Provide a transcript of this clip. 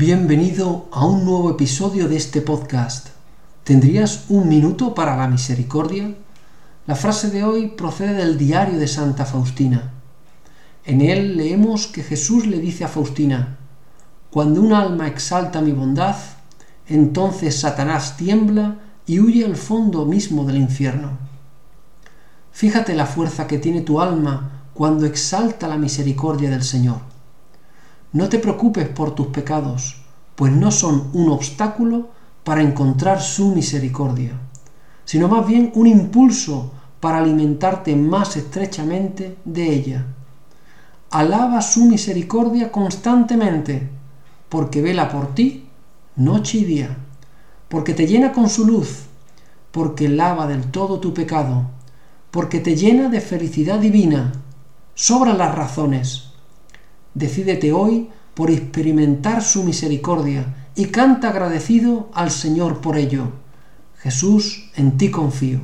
Bienvenido a un nuevo episodio de este podcast. ¿Tendrías un minuto para la misericordia? La frase de hoy procede del diario de Santa Faustina. En él leemos que Jesús le dice a Faustina, Cuando un alma exalta mi bondad, entonces Satanás tiembla y huye al fondo mismo del infierno. Fíjate la fuerza que tiene tu alma cuando exalta la misericordia del Señor. No te preocupes por tus pecados, pues no son un obstáculo para encontrar su misericordia, sino más bien un impulso para alimentarte más estrechamente de ella. Alaba su misericordia constantemente, porque vela por ti noche y día, porque te llena con su luz, porque lava del todo tu pecado, porque te llena de felicidad divina. Sobran las razones Decídete hoy por experimentar su misericordia y canta agradecido al Señor por ello. Jesús, en ti confío.